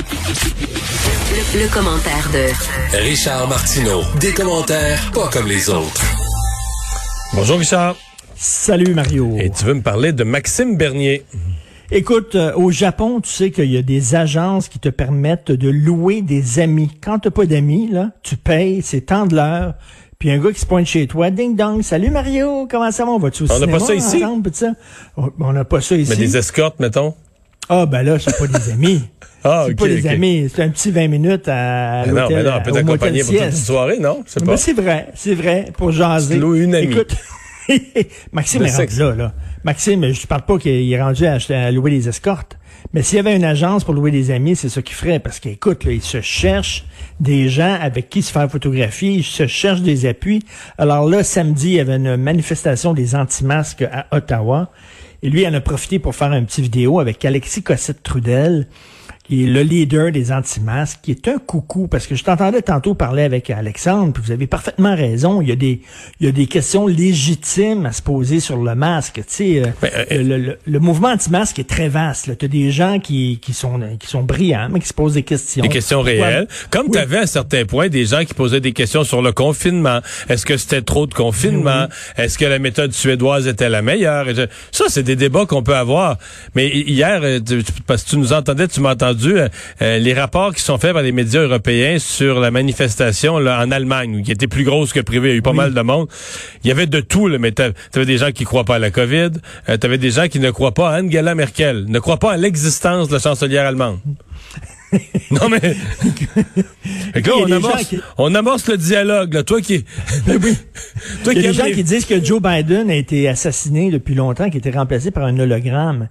Le, le commentaire de Richard Martineau. Des commentaires pas comme les autres. Bonjour Richard. Salut Mario. Et tu veux me parler de Maxime Bernier. Écoute, euh, au Japon, tu sais qu'il y a des agences qui te permettent de louer des amis. Quand t'as pas d'amis, là, tu payes, c'est tant de l'heure. Puis un gars qui se pointe chez toi, ding dong, salut Mario, comment ça va, on va-tu au On n'a cinéma pas ça ici? ensemble? On on n'a pas ça ici. Mais des escortes, mettons. Ah ben là, c'est pas des amis. Ah, c'est pas des amis, c'est un petit 20 minutes à, Mais non, l'hôtel, mais non, on peut t'accompagner pour toute une soirée, non? Je sais Mais pas. c'est vrai, c'est vrai, pour jaser. Tu une amie. Écoute, Maxime est rendu là, là. Maxime, je te parle pas qu'il est rendu à, à louer des escortes. Mais s'il y avait une agence pour louer des amis, c'est ça qu'il ferait. Parce qu'écoute, il se cherche des gens avec qui se faire photographier, il se cherche des appuis. Alors là, samedi, il y avait une manifestation des anti-masques à Ottawa. Et lui, il en a profité pour faire un petit vidéo avec Alexis Cossette-Trudel, qui est le leader des anti-masques, qui est un coucou, parce que je t'entendais tantôt parler avec Alexandre, puis vous avez parfaitement raison, il y a des, il y a des questions légitimes à se poser sur le masque. Tu sais, euh, Ben, euh, le, le- le mouvement anti-masque est très vaste. Tu as des gens qui, qui, sont, qui sont brillants, mais qui se posent des questions. Des questions réelles. Comme Oui. tu avais à certains points des gens qui posaient des questions sur le confinement. Est-ce que c'était trop de confinement? Est-ce que la méthode suédoise était la meilleure? Et Ça, c'est des débats qu'on peut avoir. Mais hi- hier, euh, parce que tu nous entendais, tu m'as entendu, euh, euh, les rapports qui sont faits par les médias européens sur la manifestation là, en Allemagne, qui était plus grosse que privée. Il y a eu pas mal de monde. Il y avait de tout, là, mais tu avais des gens qui croient pas à la COVID. tu avais des gens qui ne croient pas à Angela Merkel, ne croient pas à l'existence de la chancelière allemande. non, mais... Fait que là, on amorce, gens qui- on amorce le dialogue, là. Toi qui... Toi Il y a qui des gens les- qui disent que Joe Biden a été assassiné depuis longtemps, qui a été remplacé par un hologramme.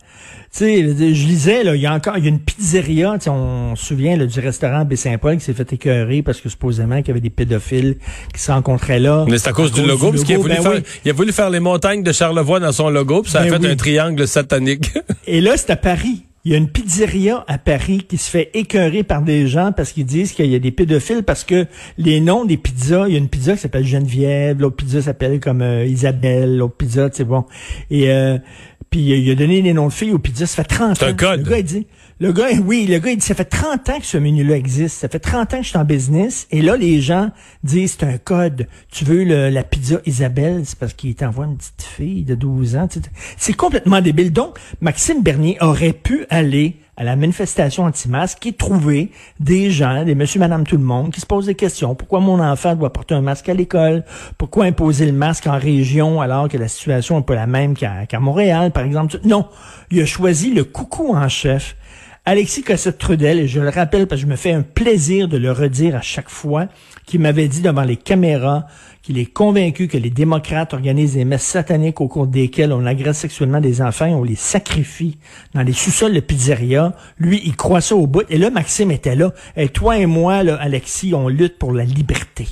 Tu sais, je lisais, là, il y a encore, il y a une pizzeria, tu sais, on se souvient là, du restaurant Baie-Saint-Paul qui s'est fait écœurer parce que supposément qu'il y avait des pédophiles qui se rencontraient là. Mais c'est à cause du logo, parce qu'il a, voulu ben faire, oui. il a voulu faire les montagnes de Charlevoix dans son logo, puis ça a Ben fait oui. un triangle satanique. Et là, c'est à Paris. Il y a une pizzeria à Paris qui se fait écœurer par des gens parce qu'ils disent qu'il y a des pédophiles parce que les noms des pizzas, il y a une pizza qui s'appelle Geneviève, l'autre pizza s'appelle comme euh, Isabelle, l'autre pizza, tu sais bon. Et euh, puis il a donné les noms de filles aux pizzas, ça fait 30 ans. C'est un code. Le gars il dit le gars, oui, le gars, il dit, ça fait 30 ans que ce menu-là existe. Ça fait 30 ans que je suis en business. Et là, les gens disent, c'est un code. Tu veux la pizza Isabelle, c'est parce qu'il t'envoie une petite fille de 12 ans. C'est complètement débile. Donc, Maxime Bernier aurait pu aller à la manifestation anti-masque et trouver des gens, des monsieur, madame, tout le monde, qui se posent des questions. Pourquoi mon enfant doit porter un masque à l'école? Pourquoi imposer le masque en région alors que la situation n'est pas la même qu'à Montréal, par exemple? Non. Il a choisi le coucou en chef. Alexis Cossette-Trudel, et je le rappelle parce que je me fais un plaisir de le redire à chaque fois, qui m'avait dit devant les caméras qu'il est convaincu que les démocrates organisent des messes sataniques au cours desquelles on agresse sexuellement des enfants et on les sacrifie dans les sous-sols de pizzeria. Lui, il croit ça au bout. Et là, Maxime était là. Et toi et moi, là, Alexis, on lutte pour la liberté.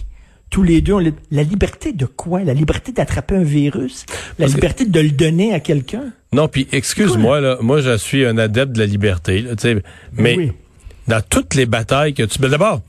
Tous les deux, on. La liberté de quoi? La liberté d'attraper un virus? La Parce que- liberté de le donner à quelqu'un? non, puis excuse-moi, là, moi je suis un adepte de la liberté, là, mais oui. dans toutes les batailles que tu... Ben, D'abord,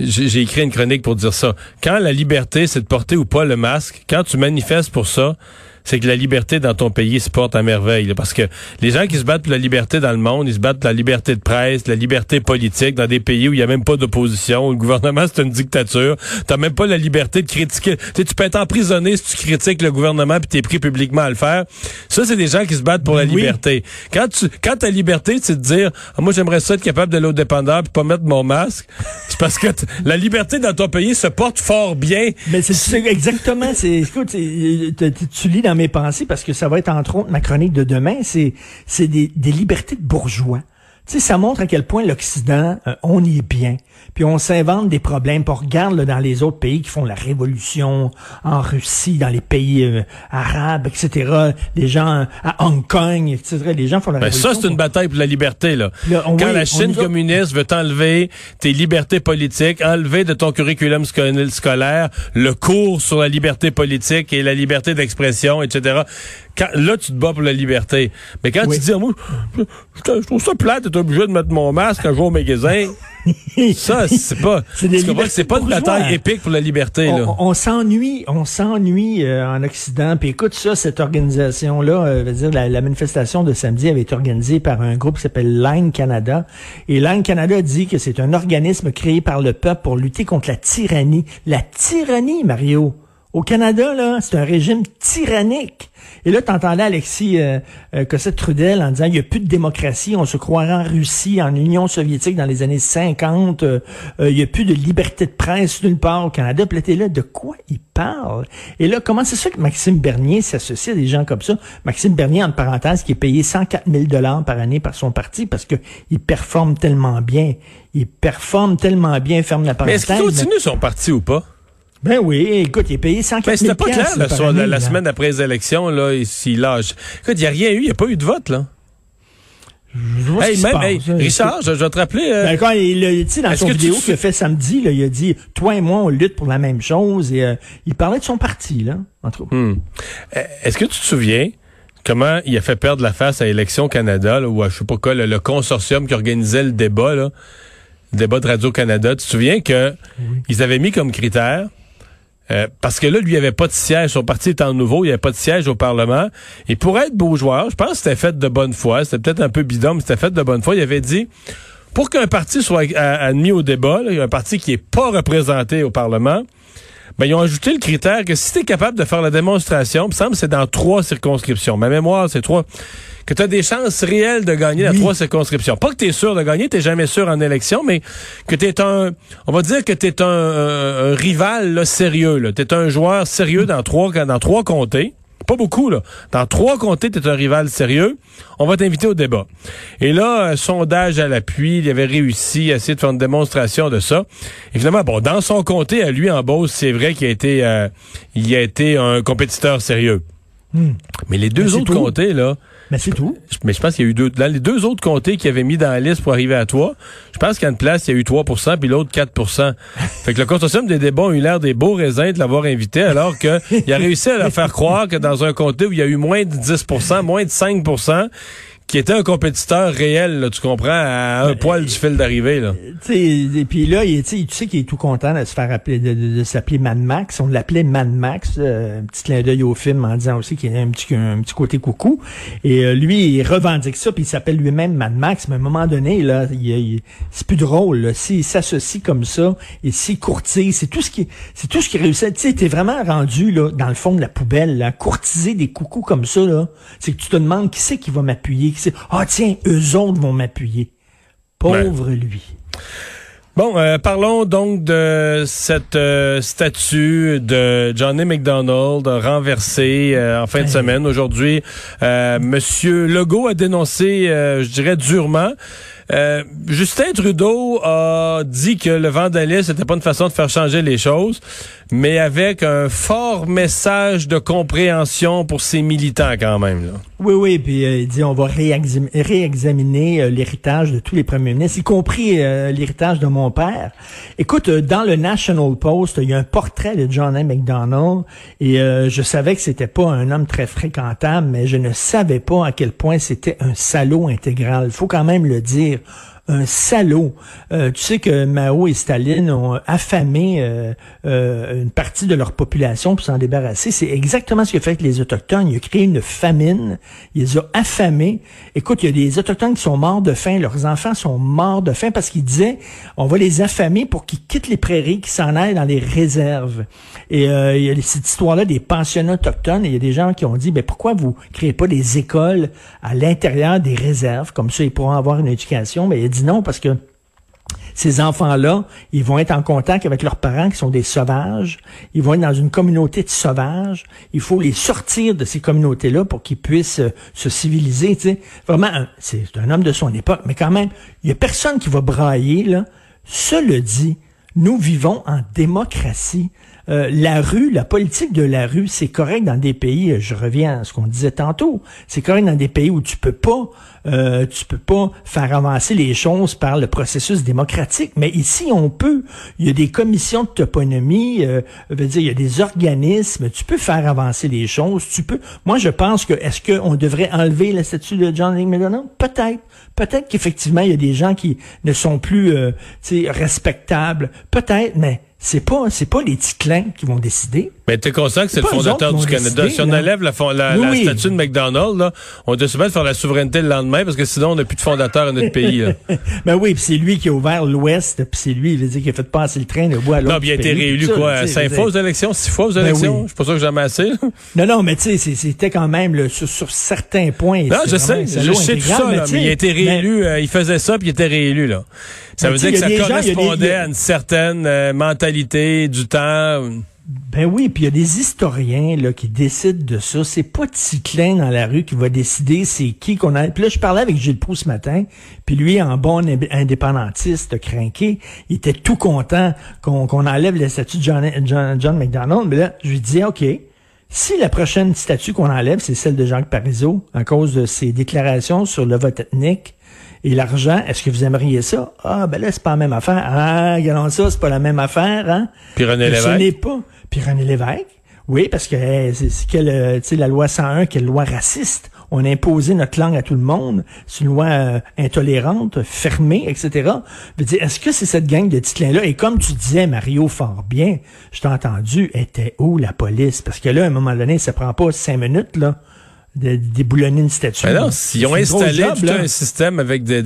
j'ai écrit une chronique pour dire ça. Quand la liberté, c'est de porter ou pas le masque, quand tu manifestes pour ça, c'est que la liberté dans ton pays se porte à merveille. là, parce que les gens qui se battent pour la liberté dans le monde, ils se battent pour la liberté de presse, la liberté politique dans des pays où il n'y a même pas d'opposition, où le gouvernement c'est une dictature. T'as même pas la liberté de critiquer. Tu peux être emprisonné si tu critiques le gouvernement puis t'es pris publiquement à le faire. Ça, c'est des gens qui se battent pour la Oui. liberté. Quand tu, quand ta liberté, c'est de dire, Ah, moi j'aimerais ça être capable de l'eau dépendant puis pas mettre mon masque, c'est parce que la liberté dans ton pays se porte fort bien. Mais c'est exactement, c'est, écoute, tu tu lis dans mes pensées parce que ça va être entre autres ma chronique de demain, c'est, c'est des, des libertés de bourgeois. Tu sais, ça montre à quel point l'Occident, euh, on y est bien. Puis on s'invente des problèmes. Puis on regarde là, dans les autres pays qui font la révolution, en Russie, dans les pays euh, arabes, etc. Les gens à Hong Kong, etc. Les gens font la ben, révolution. Ça, c'est une bataille pour la liberté. Là. Là, on- Quand oui, la Chine a- communiste veut t'enlever tes libertés politiques, enlever de ton curriculum sco- scolaire le cours sur la liberté politique et la liberté d'expression, etc. Quand, là, tu te bats pour la liberté. Mais quand Oui. tu dis, moi, je, je- je trouve ça plate d'être obligé de mettre mon masque quand je vais au magasin, ça, c'est pas, C'est pas une bataille épique pour la liberté. là. On, s'ennuie, on s'ennuie euh, en Occident. Puis écoute ça, cette organisation-là, euh, dire la, la manifestation de samedi avait été organisée par un groupe qui s'appelle Line Canada. Et Line Canada dit que c'est un organisme créé par le peuple pour lutter contre la tyrannie. La tyrannie, Mario. Au Canada, là, c'est un régime tyrannique. Et là, t'entendais Alexis euh, euh, Cossette-Trudel en disant il n'y a plus de démocratie, on se croirait en Russie, en Union soviétique dans les années 50, euh, euh, il n'y a plus de liberté de presse nulle part au Canada. Puis là, là, de quoi il parle? Et là, comment c'est ça que Maxime Bernier s'associe à des gens comme ça? Maxime Bernier, entre parenthèses, qui est payé 104 000 dollars par année par son parti parce que il performe tellement bien. Il performe tellement bien, ferme la Mais parenthèse. est-ce qu'il continue son parti ou pas? Ben oui, écoute, il est payé 104 Mais 000 c'était pas clair là, sur la, année, la là. semaine après les élections, là, s'il lâche. Écoute, il n'y a rien eu, il n'y a pas eu de vote, là. Je vois Hey, même, passe, hey, hein. Richard, je, vais te rappeler. euh, Ben, quand il, a- tu sais, dans son que vidéo qu'il a fait samedi, là, il a dit, toi et moi, on lutte pour la même chose. Et euh, il parlait de son parti, là, entre autres. hmm. Euh, Est-ce que tu te souviens comment il a fait perdre la face à Élections Canada, là, ou à je sais pas quoi, le, le consortium qui organisait le débat, là, le débat de Radio-Canada? Tu te souviens que ils avaient mis comme critère euh, parce que là, lui, il n'y avait pas de siège. Son parti étant nouveau, il n'y avait pas de siège au Parlement. Et pour être beau je pense que c'était fait de bonne foi. C'était peut-être un peu bidon, mais c'était fait de bonne foi. Il avait dit, pour qu'un parti soit admis au débat, là, un parti qui est pas représenté au Parlement, ben, ils ont ajouté le critère que si tu es capable de faire la démonstration, il me semble que c'est dans trois circonscriptions. Ma mémoire, c'est trois. Que tu as des chances réelles de gagner dans trois circonscriptions. Pas que tu es sûr de gagner, tu jamais sûr en élection, mais que tu es un... On va dire que tu es un, un- un rival là, sérieux. Tu es un joueur sérieux dans trois, dans trois comtés. Pas beaucoup, là. Dans trois comtés, tu es un rival sérieux. On va t'inviter au débat. Et là, sondage à l'appui, il avait réussi à essayer de faire une démonstration de ça. Et finalement, bon, dans son comté, à lui, en Beauce, c'est vrai qu'il a été, euh, il a été un compétiteur sérieux. Mais les deux Mais autres comtés, là, Mais c'est tout. mais je pense qu'il y a eu deux. Dans les deux autres comtés qu'il avait mis dans la liste pour arriver à toi, je pense qu'à une place, il y a eu 3% puis l'autre 4% Fait que le consortium des débats a eu l'air des beaux raisins de l'avoir invité, alors que il a réussi à leur faire croire que dans un comté où il y a eu moins de 10% moins de 5 qui était un compétiteur réel, là, tu comprends, à un poil du fil d'arrivée. là. Sais, et puis là, il, tu sais, tu sais qu'il est tout content de se faire appeler, de, de- de s'appeler Mad Max. On l'appelait Mad Max. euh, un petit clin d'œil au film en disant aussi qu'il y a un petit, un petit côté coucou. Et euh, lui, il revendique ça, puis il s'appelle lui-même Mad Max. Mais à un moment donné, là, il, il- c'est plus drôle. là. S'il s'associe comme ça et s'il courtise, c'est tout ce qui, c'est tout ce qui réussit. Tu sais, t'es vraiment rendu là dans le fond de la poubelle, là, courtiser des coucous comme ça là. C'est que tu te demandes qui c'est qui va m'appuyer. Qui Ah tiens, eux autres vont m'appuyer. Pauvre lui. Bon, euh, parlons donc de cette euh, statue de Johnny McDonald renversée euh, en fin de semaine. Aujourd'hui, Monsieur Legault a dénoncé, je dirais durement. Euh, Justin Trudeau a dit que le vandalisme n'était pas une façon de faire changer les choses, mais avec un fort message de compréhension pour ses militants quand même. Là. Oui, oui, puis euh, il dit on va réexam- réexaminer euh, l'héritage de tous les premiers ministres, y compris l'héritage de mon père. Écoute, dans le National Post, il y a un portrait de John A. McDonald et je savais que c'était pas un homme très fréquentable, mais je ne savais pas à quel point c'était un salaud intégral. faut quand même le dire. dire Un salaud. Euh, tu sais que Mao et Staline ont affamé euh, euh, une partie de leur population pour s'en débarrasser. C'est exactement ce a fait les Autochtones. Il a créé une famine. Il les a affamés. Écoute, il y a des Autochtones qui sont morts de faim. Leurs enfants sont morts de faim parce qu'ils disaient on va les affamer pour qu'ils quittent les prairies, qu'ils s'en aillent dans les réserves. Et euh, il y a cette histoire-là des pensionnats autochtones. Et il y a des gens qui ont dit, mais pourquoi vous créez pas des écoles à l'intérieur des réserves? Comme ça, ils pourront avoir une éducation. Dit non parce que Ces enfants-là, ils vont être en contact avec leurs parents qui sont des sauvages. Ils vont être dans une communauté de sauvages. Il faut les sortir de ces communautés-là pour qu'ils puissent euh, se civiliser. Vraiment, c'est un homme de son époque, mais quand même, il y a personne qui va brailler. Là. Cela dit, nous vivons en démocratie. Euh, la rue, la politique de la rue, c'est correct dans des pays, euh, je reviens à ce qu'on disait tantôt, c'est correct dans des pays où tu peux pas, euh, tu peux pas faire avancer les choses par le processus démocratique, mais ici on peut. Il y a des commissions de toponymie, veut dire il y a des organismes, tu peux faire avancer les choses, tu peux. Moi je pense que est-ce qu'on devrait enlever la statue de John Lee McDonough Peut-être. Peut-être qu'effectivement il y a des gens qui ne sont plus, respectables. Peut-être, mais c'est pas c'est pas les clins qui vont décider. Mais tu es conscient que c'est le fondateur du Canada. si on enlève la, la, statue de McDonald's, là, on doit se mettre faire la souveraineté le lendemain parce que sinon on n'a plus de fondateur à notre pays. ben oui, puis c'est lui qui a ouvert l'Ouest, puis c'est lui, il veut dire, qui a fait passer le train de bois à l'autre. Non, puis il a été réélu quoi, cinq fois aux élections, six fois aux ben élections? Je suis pas sûr que jamais assez. non, non, mais tu sais, c'était quand même sur, certains points. Non, je sais, je sais tout ça, mais, il a été réélu, euh, il faisait ça, puis il était réélu là. Ça veut dire que ça correspondait à une certaine euh, mentalité du temps. Ben oui, puis il y a des historiens là qui décident de ça. C'est pas Ticlin dans la rue qui va décider c'est qui qu'on a. Puis là, je parlais avec Gilles Proux ce matin, puis lui, en bon indépendantiste craqué, il était tout content qu'on enlève la statue de John, John, McDonald. Mais là, je lui disais, OK, si la prochaine statue qu'on enlève, c'est celle de Jacques Parizeau, à cause de ses déclarations sur le vote ethnique, et l'argent, est-ce que vous aimeriez ça? Ah, ben là, c'est pas la même affaire. Ah, regardons ça, c'est pas la même affaire, hein? Puis René Lévesque. Ce n'est pas. Puis René Lévesque? Oui, parce que c'est que euh, la loi 101, qui est loi raciste? On a imposé notre langue à tout le monde. C'est une loi euh, intolérante, fermée, etc. Je dire, est-ce que c'est cette gang de titlins-là? Et comme tu disais, Mario, fort bien, je t'ai entendu, était où la police? Parce que là, à un moment donné, ça prend pas cinq minutes, là de déboulonner une statue. Ben non, s'ils ont installé tout un système avec des,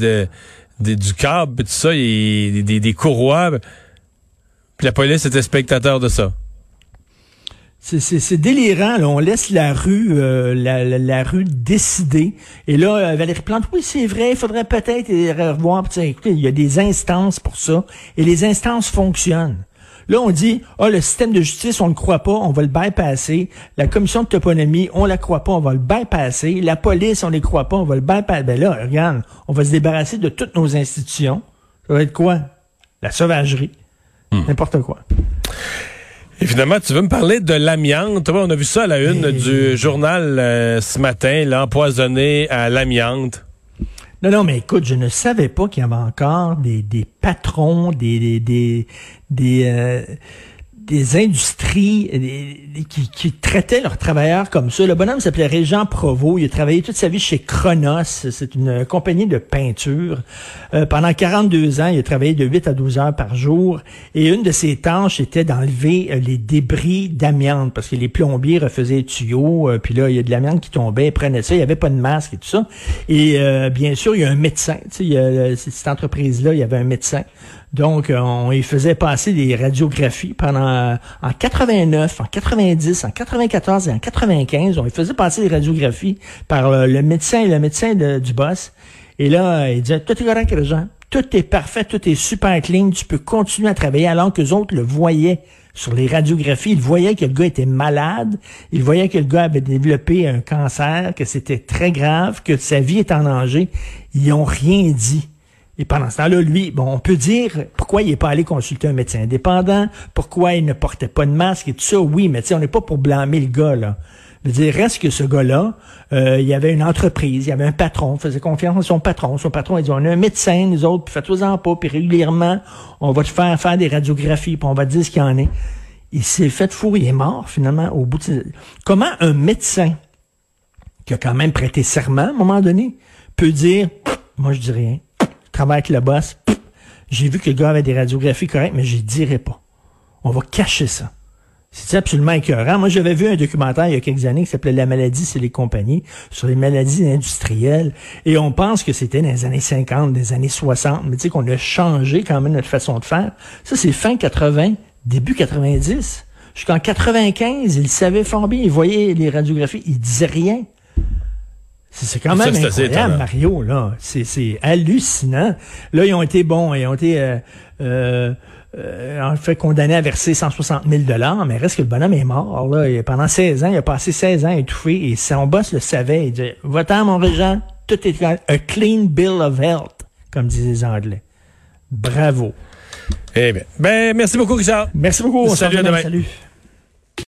des, du câble et tout ça, et des, des, courroies, puis la police était spectateur de ça. C'est délirant. Là. On laisse la rue, euh, la, la, rue décider. Et là, euh, Valérie Plante, oui, c'est vrai, il faudrait peut-être revoir. Écoutez, il y a des instances pour ça. Et les instances fonctionnent. Là, on dit, ah, le système de justice, on le croit pas, on va le bypasser. La commission de toponymie, on la croit pas, on va le bypasser. La police, on les croit pas, on va le bypasser. Ben là, regarde, on va se débarrasser de toutes nos institutions. Ça va être quoi? La sauvagerie. Hmm. N'importe quoi. Et finalement, tu veux me parler de l'amiante. On a vu ça à la une du journal euh, ce matin, l'empoisonné à l'amiante. Non, non, mais écoute, je ne savais pas qu'il y avait encore des, des patrons, des, des, des, euh, des industries euh, qui, qui, traitaient leurs travailleurs comme ça. Le bonhomme s'appelait Régent Provo. Il a travaillé toute sa vie chez Chronos. C'est une compagnie de peinture. Euh, pendant 42 ans, il a travaillé de 8 à 12 heures par jour. Et une de ses tâches était d'enlever euh, les débris d'amiante parce que les plombiers refaisaient les tuyaux. puis là, il y a de l'amiante qui tombait. Ils prenaient ça. Il n'y avait pas de masque et tout ça. Et bien sûr, il y a un médecin. Tu sais, cette entreprise-là, il y avait un médecin. Donc, on y faisait passer des radiographies pendant en 89, en 90, en 94 et en 95. On y faisait passer des radiographies par le, médecin le médecin du boss. Et là, il disait, tout est correct, gens. Tout est parfait, tout est super clean. Tu peux continuer à travailler alors que les autres le voyaient sur les radiographies. Ils voyaient que le gars était malade. Ils voyaient que le gars avait développé un cancer, que c'était très grave, que sa vie est en danger. Ils ont rien dit. Et pendant ce temps-là, lui, bon, on peut dire pourquoi il n'est pas allé consulter un médecin indépendant, pourquoi il ne portait pas de masque et tout ça. Oui, mais tu sais, on n'est pas pour blâmer le gars, là. Je veux dire, reste que ce gars-là, euh, il y avait une entreprise, il y avait un patron, faisait confiance à son patron. Son patron, il dit, on a un médecin, nous autres, puis faites-vous-en pas, puis régulièrement, on va te faire faire des radiographies, puis on va te dire ce qu'il y en est. Il s'est fait fou, il est mort, finalement, au bout de... Comment un médecin, qui a quand même prêté serment, à un moment donné, peut dire, moi, je dis rien? Travaille avec le boss. J'ai vu que le gars avait des radiographies correctes, mais je dirais pas. On va cacher ça. C'est absolument écœurant. Moi, j'avais vu un documentaire il y a quelques années qui s'appelait La maladie, c'est les compagnies, sur les maladies industrielles. Et on pense que c'était dans les années 50, des années 60, mais tu sais qu'on a changé quand même notre façon de faire. Ça, c'est fin 80, début 90. Jusqu'en 95, il savait fort bien, il voyait les radiographies, il disait rien. C'est quand même incroyable, Mario, là. C'est hallucinant. Là, ils ont été bons, ils ont été euh, euh, euh en fait condamnés à verser 160 000 mais reste que le bonhomme est mort. Là. pendant 16 ans, il a passé 16 ans étouffé et son boss le savait. Il dit, va-t'en, mon régent, tout est a clean bill of health, comme disaient les Anglais. Bravo. Eh bien, ben, merci beaucoup, Richard. Merci beaucoup. Salut, à demain. Salut.